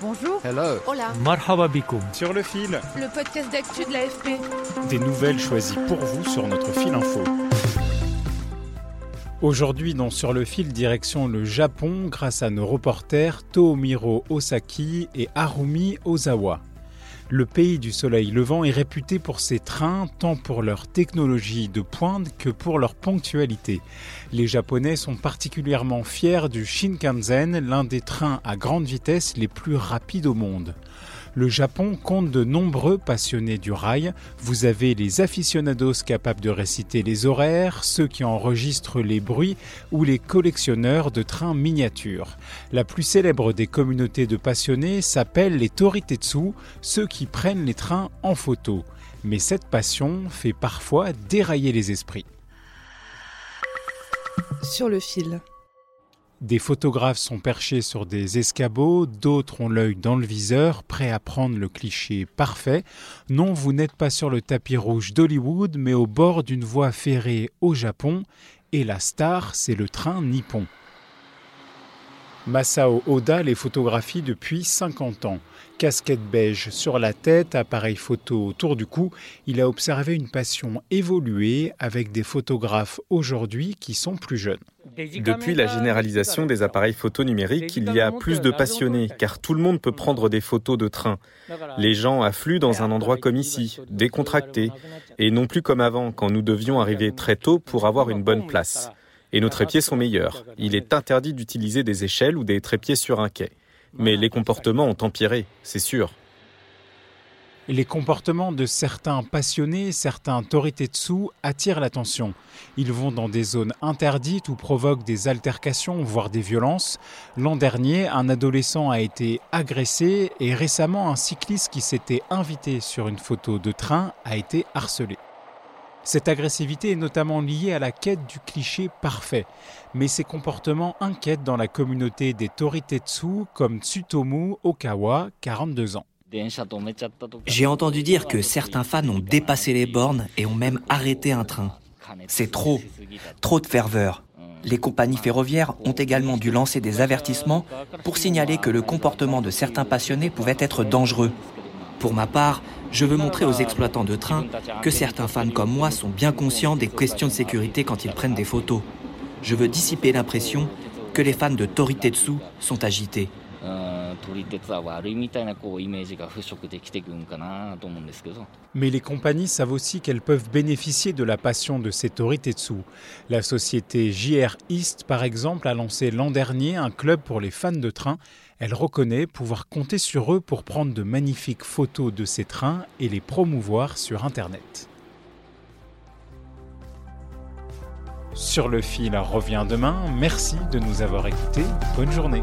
Bonjour. Hello. Hola. Marhaba bikoum. Sur le fil, Le podcast d'actu de l'AFP. des nouvelles choisies pour vous sur notre fil info. Aujourd'hui, dans Sur le fil, direction le Japon grâce à nos reporters Toomiro Osaki et Harumi Ozawa. Le pays du soleil levant est réputé pour ses trains, tant pour leur technologie de pointe que pour leur ponctualité. Les Japonais sont particulièrement fiers du Shinkansen, l'un des trains à grande vitesse les plus rapides au monde. Le Japon compte de nombreux passionnés du rail. Vous avez les aficionados capables de réciter les horaires, ceux qui enregistrent les bruits ou les collectionneurs de trains miniatures. La plus célèbre des communautés de passionnés s'appelle les Toritetsu, ceux qui prennent les trains en photo. Mais cette passion fait parfois dérailler les esprits. Sur le fil. Des photographes sont perchés sur des escabeaux, d'autres ont l'œil dans le viseur, prêts à prendre le cliché parfait. Non, vous n'êtes pas sur le tapis rouge d'Hollywood, mais au bord d'une voie ferrée au Japon, et la star, c'est le train nippon. Masao Oda les photographie depuis 50 ans. Casquette beige sur la tête, appareil photo autour du cou, il a observé une passion évoluer avec des photographes aujourd'hui qui sont plus jeunes. Depuis la généralisation des appareils photo numériques, il y a plus de passionnés, car tout le monde peut prendre des photos de train. Les gens affluent dans un endroit comme ici, décontracté, et non plus comme avant, quand nous devions arriver très tôt pour avoir une bonne place. Et nos trépieds sont meilleurs. Il est interdit d'utiliser des échelles ou des trépieds sur un quai. Mais les comportements ont empiré, c'est sûr. Les comportements de certains passionnés, certains toritetsu, attirent l'attention. Ils vont dans des zones interdites ou provoquent des altercations, voire des violences. L'an dernier, un adolescent a été agressé et récemment, un cycliste qui s'était invité sur une photo de train a été harcelé. Cette agressivité est notamment liée à la quête du cliché parfait, mais ces comportements inquiètent dans la communauté des Toritetsu comme Tsutomu Okawa, 42 ans. J'ai entendu dire que certains fans ont dépassé les bornes et ont même arrêté un train. C'est trop, trop de ferveur. Les compagnies ferroviaires ont également dû lancer des avertissements pour signaler que le comportement de certains passionnés pouvait être dangereux. Pour ma part, je veux montrer aux exploitants de trains que certains fans comme moi sont bien conscients des questions de sécurité quand ils prennent des photos. Je veux dissiper l'impression que les fans de Toritetsu sont agités. Mais les compagnies savent aussi qu'elles peuvent bénéficier de la passion de ces Toritetsu. La société JR East, par exemple, a lancé l'an dernier un club pour les fans de trains. Elle reconnaît pouvoir compter sur eux pour prendre de magnifiques photos de ces trains et les promouvoir sur Internet. Sur le fil revient demain. Merci de nous avoir écoutés. Bonne journée.